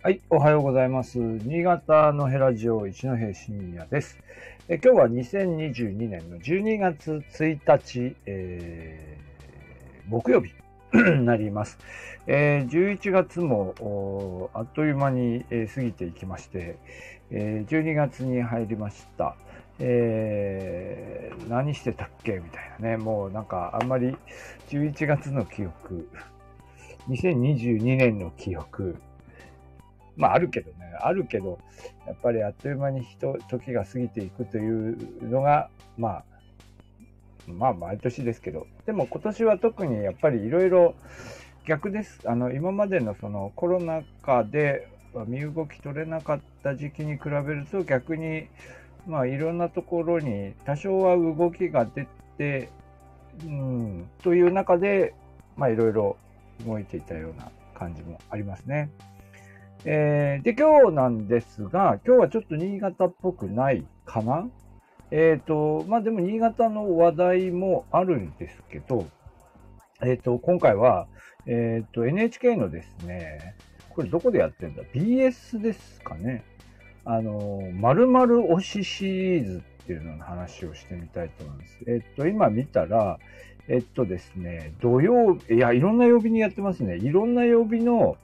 はい、おはようございます。新潟のヘラジオ一戸深夜です。え今日は2022年の12月1日、えー木曜日 になります。えー11月もあっという間に、えー過ぎていきまして、えー12月に入りました。えー何してたっけ？みたいなね、もうなんかあんまり11月の記憶、2022年の記憶、まああるけどね、あるけど、やっぱりあっという間に人、時が過ぎていくというのが、まあ、まあ毎年ですけど、でも今年は特にやっぱりいろいろ逆です。あの、今までのそのコロナ禍で身動き取れなかった時期に比べると逆に、まあいろんなところに多少は動きが出て、うん、という中で、まあいろいろ動いていたような感じもありますね。えーで、今日なんですが、今日はちょっと新潟っぽくないかな？えっ、と、まあでも新潟の話題もあるんですけど、えっ、と、今回は、えっ、と、NHK のですね、これどこでやってんだ ?BS ですかね。あの、〇〇推しシリーズっていうのの話をしてみたいと思います。えっ、と、今見たら、えっとですね、土曜、いや、いろんな曜日にやってますね。いろんな曜日の、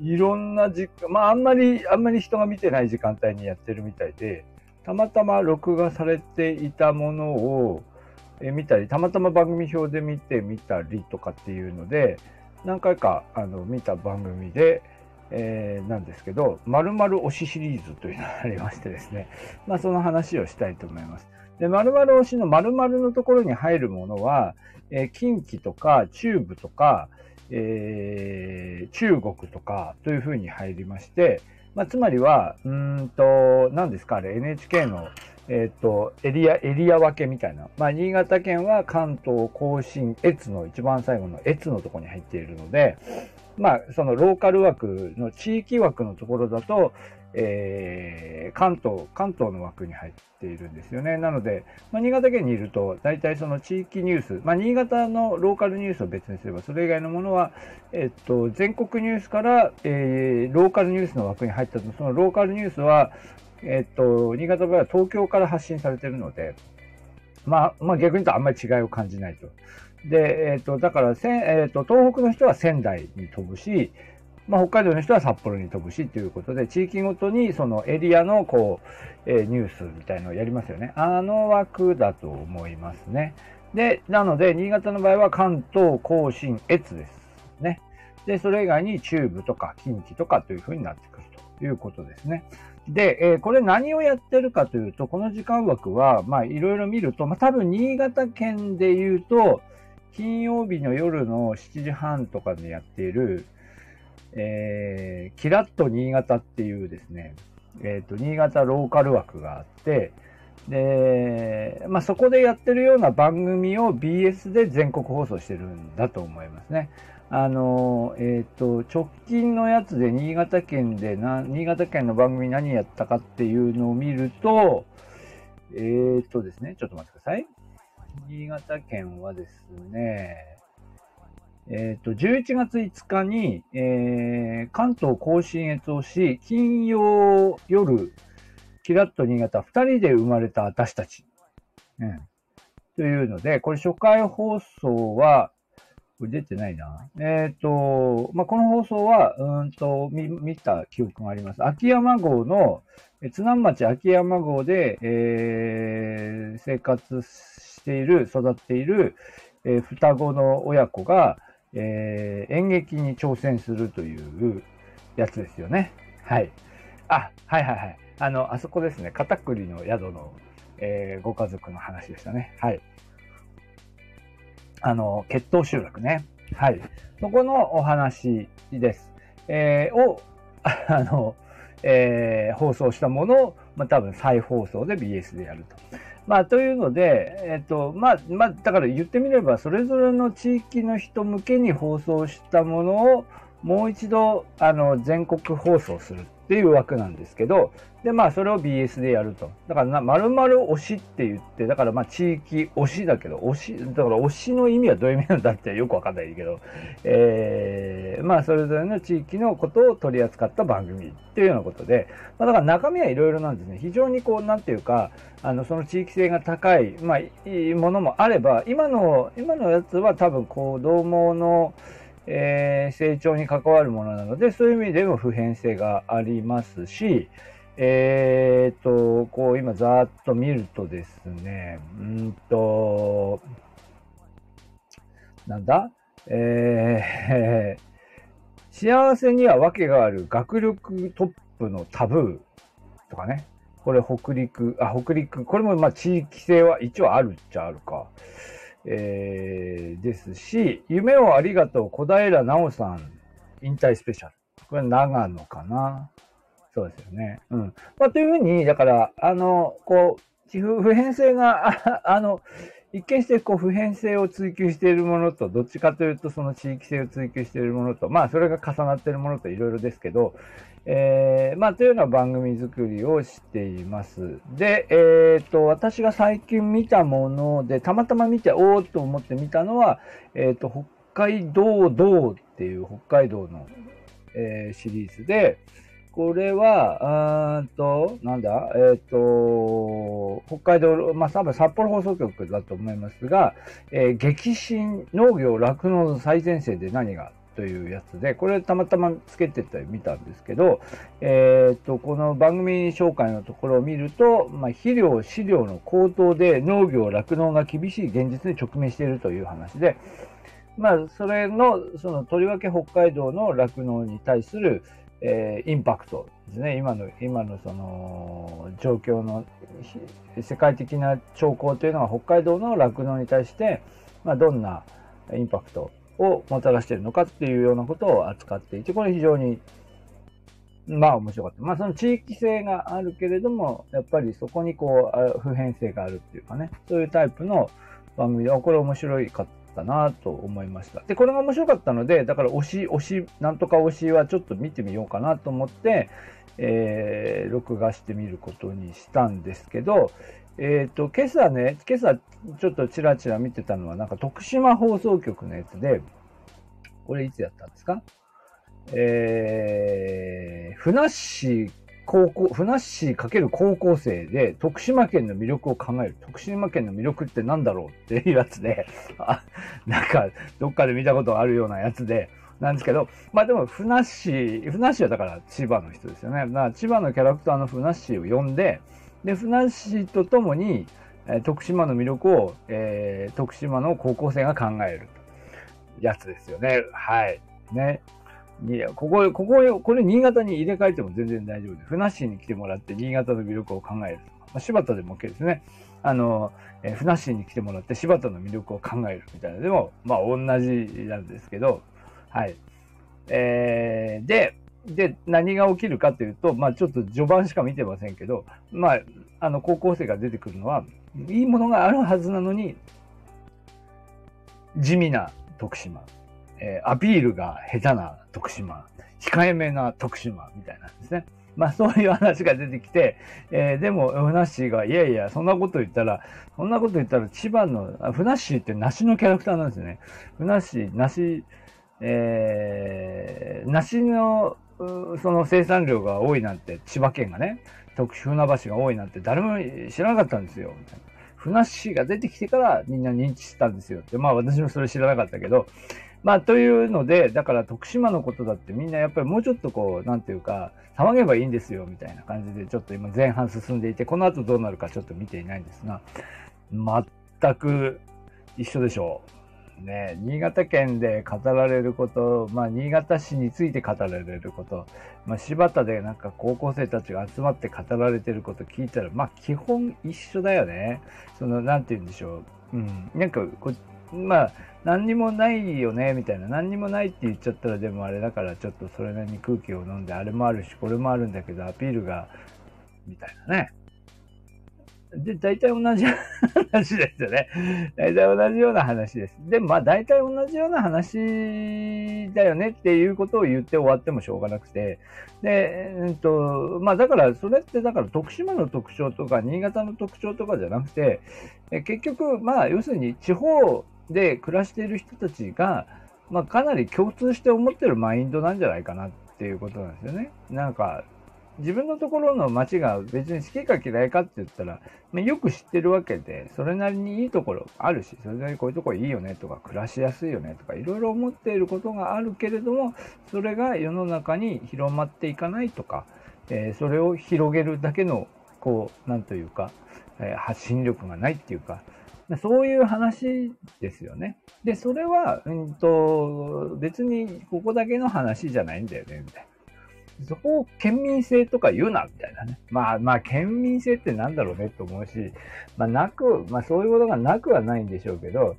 いろんな時間、まあ、あんまり、あんまり人が見てない時間帯にやってるみたいで、たまたま録画されていたものを見たり、たまたま番組表で見てみたりとかっていうので、何回かあの見た番組で、えーなんですけど、〇〇推しシリーズというのがありましてですね、まあその話をしたいと思います。で、〇〇推しの〇〇のところに入るものは、えー近畿とか中部とか、えー中国とかというふうに入りまして、まあ、つまりは、うんと、何ですか、あれ、NHK の、えっ、と、エリア、エリア分けみたいな。まあ、新潟県は関東甲信越の一番最後の越のとこに入っているので、まあ、そのローカル枠の地域枠のところだと、えー関東、関東の枠に入っているんですよね。なので、まあ、新潟県にいると、大体その地域ニュース、まあ、新潟のローカルニュースを別にすれば、それ以外のものは、えっと、全国ニュースから、えーローカルニュースの枠に入ったと、そのローカルニュースは、えっと、新潟の場合は東京から発信されているので、まあ、まあ逆に言うとあんまり違いを感じないと。で、えっと、だからせ、えっと、東北の人は仙台に飛ぶし、まあ、北海道の人は札幌に飛ぶしということで、地域ごとにそのエリアのこう、えーニュースみたいのをやりますよね。あの枠だと思いますね。で、なので、新潟の場合は関東、甲信、越ですね。で、それ以外に中部とか近畿とかというふうになってくるということですね。で、えーこれ何をやってるかというと、この時間枠は、まあ、いろいろ見ると、まあ、多分新潟県で言うと、金曜日の夜の7時半とかでやっている、えーキラッと新潟っていうですね、えっ、と、新潟ローカル枠があって、で、まあ、そこでやってるような番組を BS で全国放送してるんだと思いますね。あの、えっ、と、直近のやつで新潟県でな、新潟県の番組何やったかっていうのを見ると、えっ、とですね、ちょっと待ってください。新潟県はですね、えっ、と、11月5日に、えー関東甲信越をし、金曜夜、キラッと新潟、二人で生まれた私たち。うん。というので、これ初回放送は、これ出てないな。えっ、と、まあ、この放送は、うんと、見、見た記憶があります。秋山号の、え津南町秋山号で、えー生活している、育っている、えー双子の親子が、えー演劇に挑戦するというやつですよね。はい。あ、はいはいはい。あの、あそこですね。片栗の宿の、えーご家族の話でしたね。はい。あの、血統集落ね。はい。そこのお話です。えーを、あの、えー放送したものを、まあ、多分再放送で BS でやると。まあ、というので、えっ、と、まあ、まあ、だから言ってみれば、それぞれの地域の人向けに放送したものを、もう一度、あの、全国放送するっていう枠なんですけど、で、まあ、それを BS でやると。だからな、〇〇推しって言って、だからまあ、地域推しだけど、推し、だから推しの意味はどういう意味なんだってよくわかんないけど、えー、まあ、それぞれの地域のことを取り扱った番組っていうようなことで、まあ、だから中身はいろいろなんですね。非常にこう、なんていうか、あの、その地域性が高い、まあ、いいものもあれば、今の、今のやつは多分、子供の、えー、成長に関わるものなので、そういう意味でも普遍性がありますし、えー、っと、こう今ざーっと見るとですね、うんと、なんだ？えー、幸せには訳がある学力トップのタブーとかね。これ北陸、あ、北陸、これもまあ地域性は一応あるっちゃあるか。えー、ですし、夢をありがとう小平奈緒さん引退スペシャル。これ長野かな。そうですよね。うん。まあ、というふうに、だから、あの、こう、普遍性が、ああの、一見してこう普遍性を追求しているものと、どっちかというとその地域性を追求しているものと、まあそれが重なっているものといろいろですけど、えー、まあというような番組作りをしています。で、えっ、ー、と、私が最近見たもので、たまたま見て、おーっと思って見たのは、えっ、ー、と、北海道道っていう北海道の、えー、シリーズで、これは、うんと、なんだ、えっ、ー、と、北海道、まあ、多分札幌放送局だと思いますが、えー、激震農業酪農の最前線で何がというやつで、これたまたまつけてた見たんですけど、えっ、ー、と、この番組紹介のところを見ると、まあ、肥料、飼料の高騰で農業、酪農が厳しい現実に直面しているという話で、まあ、それの、その、とりわけ北海道の酪農に対する、えー、インパクトですね。今の、今のその状況の世界的な兆候というのは北海道の酪農に対して、まあ、どんなインパクトをもたらしているのかっていうようなことを扱っていて、これ非常に、まあ面白かった。まあその地域性があるけれども、やっぱりそこにこう、普遍性があるっていうかね、そういうタイプの番組で、これ面白いかっったなと思いました。で、これが面白かったので、だから推し、推し、なんとか推しはちょっと見てみようかなと思って、えー、録画してみることにしたんですけど、えっ、ー、と、今朝ね、今朝ちょっとチラチラ見てたのは、なんか徳島放送局のやつで、これいつやったんですか？えー、ふなっしー高校、ふなっしー×高校生で徳島県の魅力を考える。徳島県の魅力って何だろうっていうやつで、なんか、どっかで見たことあるようなやつで、なんですけど、まあでも、ふなっしー、ふなっしーはだから千葉の人ですよね。だから千葉のキャラクターのふなっしーを呼んで、で、ふなっしーと共に、え、徳島の魅力を、えー、徳島の高校生が考えるやつですよね。はい。ね。いや、ここ、ここ、これ新潟に入れ替えても全然大丈夫で、ふなっしに来てもらって新潟の魅力を考える。まあ、柴田でも OK ですね。あの、えー、ふなっしに来てもらって柴田の魅力を考えるみたいな。でも、まあ同じなんですけど、はい。えー、で、で、何が起きるかというと、まあちょっと序盤しか見てませんけど、まあ、あの、高校生が出てくるのは、いいものがあるはずなのに、地味な徳島。えー、アピールが下手な徳島、控えめな徳島みたいなんですね。まあそういう話が出てきて、えー、でも、ふなっしーが、いやいや、そんなこと言ったら、そんなこと言ったら千葉の、ふなっしーって梨のキャラクターなんですよね。ふなっしー、梨、えー、梨の、その生産量が多いなんて、千葉県がね、特殊船橋が多いなんて誰も知らなかったんですよ。みたいな。ふなっしーが出てきてからみんな認知したんですよって。まあ私もそれ知らなかったけど、まあ、というので、だから徳島のことだってみんなやっぱりもうちょっとこう、なんていうか、騒げばいいんですよ、みたいな感じで、ちょっと今前半進んでいて、この後どうなるかちょっと見ていないんですが、全く一緒でしょう。ね、新潟県で語られること、まあ、新潟市について語られること、まあ、柴田でなんか高校生たちが集まって語られてること聞いたら、まあ、基本一緒だよね。その、なんて言うんでしょう。うん。なんかこ、まあ、何にもないよねみたいな。何にもないって言っちゃったらでもあれだからちょっとそれなりに空気を飲んであれもあるしこれもあるんだけどアピールがみたいなね。で大体同じ 話ですよね。大体同じような話です。でもまあ大体同じような話だよねっていうことを言って終わってもしょうがなくて。で、えっとまあ、だからそれってだから徳島の特徴とか新潟の特徴とかじゃなくて結局まあ要するに地方で暮らしている人たちが、まあ、かなり共通して思ってるマインドなんじゃないかなっていうことなんですよね。なんか、自分のところの街が別に好きか嫌いかって言ったら、まあ、よく知ってるわけで、それなりにいいところあるし、それなりにこういうところいいよねとか、暮らしやすいよねとか、いろいろ思っていることがあるけれども、それが世の中に広まっていかないとか、えー、それを広げるだけの、こう、なんというか、えー、発信力がないっていうか、そういう話ですよね。で、それは、うんと、別にここだけの話じゃないんだよね、みたいな。そこを県民性とか言うな、みたいなね。まあまあ、県民性ってなんだろうねと思うし、まあなく、まあそういうことがなくはないんでしょうけど、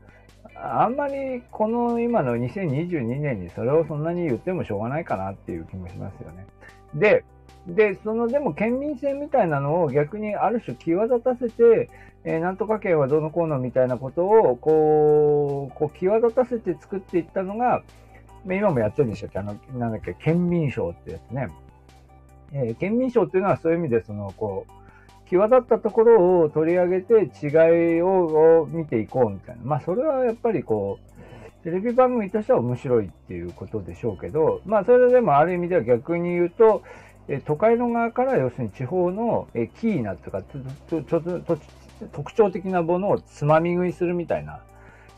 あんまりこの今の2022年にそれをそんなに言ってもしょうがないかなっていう気もしますよね。で、で、そのでも県民性みたいなのを逆にある種際立たせて、えー、なんとか県はどのこうのみたいなことをこう、こう際立たせて作っていったのが、今もやってるんでしたっけ？あの、なんだっけ、県民賞ってやつね。えー、県民賞っていうのはそういう意味で、その、こう、際立ったところを取り上げて違いを見ていこうみたいな。まあ、それはやっぱりこう、テレビ番組としては面白いっていうことでしょうけど、まあ、それでもある意味では逆に言うと、え都会の側から要するに地方のえキーなというか、特徴的なものをつまみ食いするみたいな、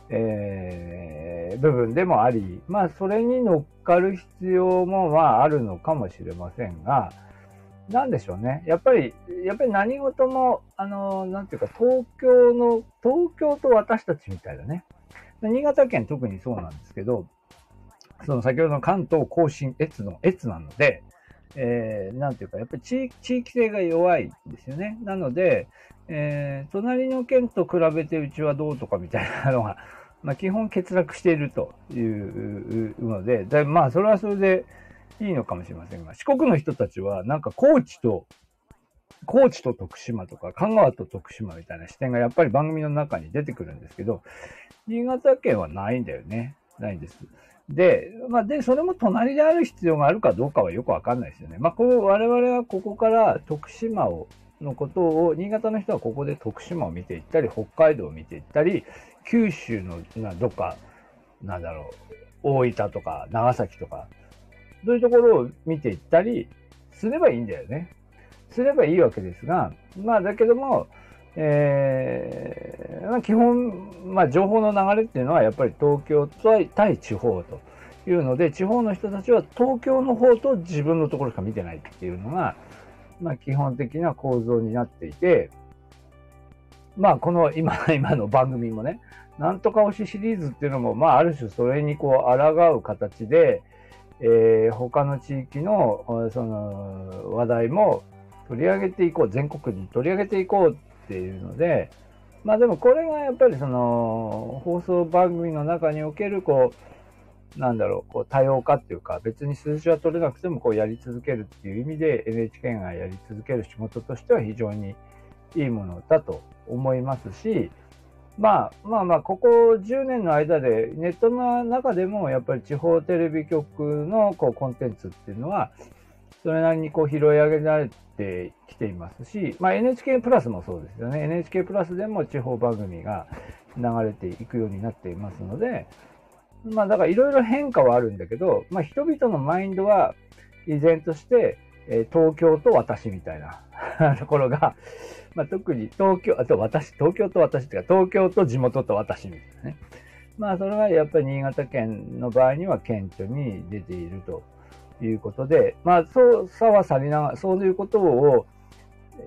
えー、部分でもあり、まあ、それに乗っかる必要も、まあ、あるのかもしれませんが、なんでしょうね。やっぱり、やっぱり何事も、あの、なんていうか、東京の、東京と私たちみたいだね。新潟県特にそうなんですけど、その先ほどの関東甲信越の越なので、えー、なんていうか、やっぱり地域性が弱いんですよね。なので、えー、隣の県と比べてうちはどうとかみたいなのが、まあ、基本欠落しているというので、でまあ、それはそれでいいのかもしれませんが、四国の人たちは、なんか高知と、高知と徳島とか、香川と徳島みたいな視点がやっぱり番組の中に出てくるんですけど、新潟県はないんだよね。ないんです。で、まあ、で、それも隣である必要があるかどうかはよくわかんないですよね。まあ、こう、我々はここから徳島を、のことを、新潟の人はここで徳島を見ていったり、北海道を見ていったり、九州のなどっか、なんだろう、大分とか長崎とか、そういうところを見ていったりすればいいんだよね。すればいいわけですが、まあだけども、えー、基本、まあ情報の流れっていうのはやっぱり東京対地方というので、地方の人たちは東京の方と自分のところしか見てないっていうのが、まあ基本的な構造になっていて、まあ、この今、今の番組もね、なんとか推しシリーズっていうのも、まあ、ある種それにこう、抗う形で、えー、他の地域の、その、話題も取り上げていこう、全国に取り上げていこうっていうので、まあでもこれがやっぱりその、放送番組の中における、こう、なんだろう、こう多様化っていうか、別に数字は取れなくてもこうやり続けるっていう意味で NHK がやり続ける仕事としては非常にいいものだと思いますし、まあまあまあ、ここ10年の間で、ネットの中でもやっぱり地方テレビ局のこうコンテンツっていうのは、それなりにこう拾い上げられてきていますし、まあ、NHK プラスもそうですよね。NHK プラスでも地方番組が流れていくようになっていますので、まあだからいろいろ変化はあるんだけど、まあ人々のマインドは依然として、え東京と私みたいな ところが、まあ、特に東京、あと私、東京と私っていうか、東京と地元と私みたいなね。まあ、それはやっぱり新潟県の場合には顕著に出ているということで、まあ、そうさはさりながら、そういうことを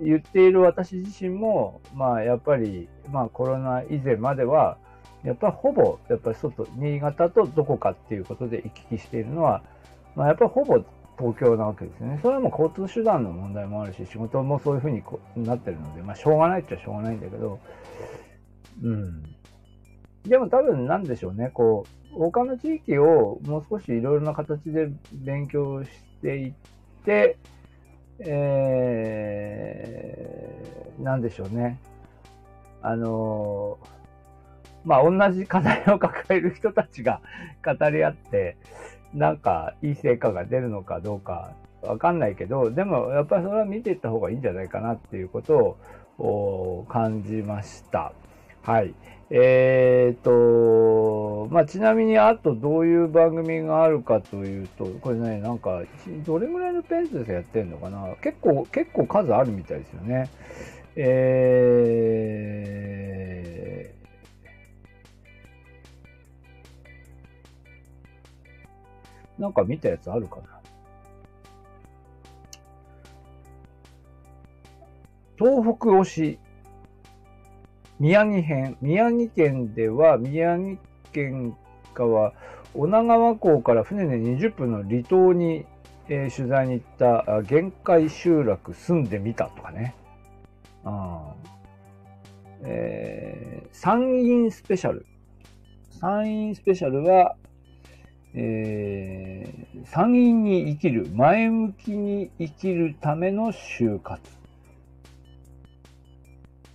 言っている私自身も、まあ、やっぱり、まあ、コロナ以前までは、やっぱほぼ、やっぱり外、新潟とどこかっていうことで行き来しているのは、まあ、やっぱほぼ東京なわけですね。それはも交通手段の問題もあるし、仕事もそういうふうになってるので、まあ、しょうがないっちゃしょうがないんだけど、うん。でも多分なんでしょうね、こう、他の地域をもう少しいろいろな形で勉強していって、えー、なんでしょうね。あのまあ、同じ課題を抱える人たちが 語り合って、なんかいい成果が出るのかどうかわかんないけど、でもやっぱりそれは見ていった方がいいんじゃないかなっていうことを感じました。はい。えっ、と、まあ、ちなみにあとどういう番組があるかというと、これね、なんか、どれぐらいのペースでやってんのかな。結構、結構数あるみたいですよね。えー、なんか見たやつあるかな。東北推し。宮城編。宮城県では、宮城県側、女川港から船で20分の離島に、えー、取材に行った限界集落住んでみたとかね。あえー、山陰スペシャル。山陰スペシャルは、えー、山陰に生きる、前向きに生きるための就活。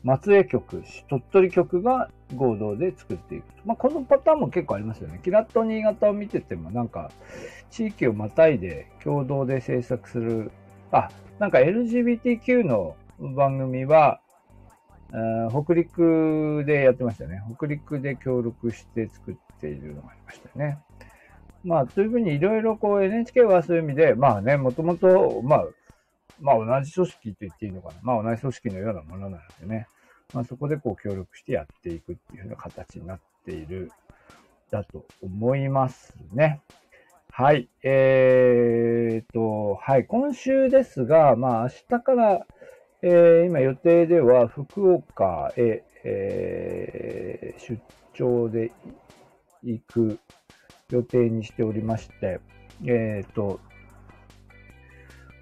松江局、鳥取局が合同で作っていく。まあ、このパターンも結構ありますよね。キラッと新潟を見ててもなんか、地域をまたいで共同で制作する、あ、なんか LGBTQ の番組は、北陸でやってましたね。北陸で協力して作っているのがありましたね。まあ、というふうにいろいろこう NHK はそういう意味で、まあね、もともと、まあ、まあ同じ組織と言っていいのかな。まあ同じ組織のようなものなのでね。まあそこでこう協力してやっていくっていうような形になっている、だと思いますね。はい。えーと、はい。今週ですが、まあ明日から、えー、今予定では福岡へ、えー、出張で行く予定にしておりまして、えっ、ー、と、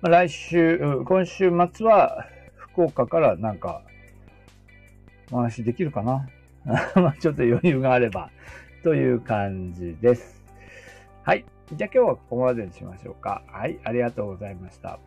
来週、今週末は福岡からなんかお話できるかな？ちょっと余裕があればという感じです。はい。じゃあ今日はここまでにしましょうか。はい。ありがとうございました。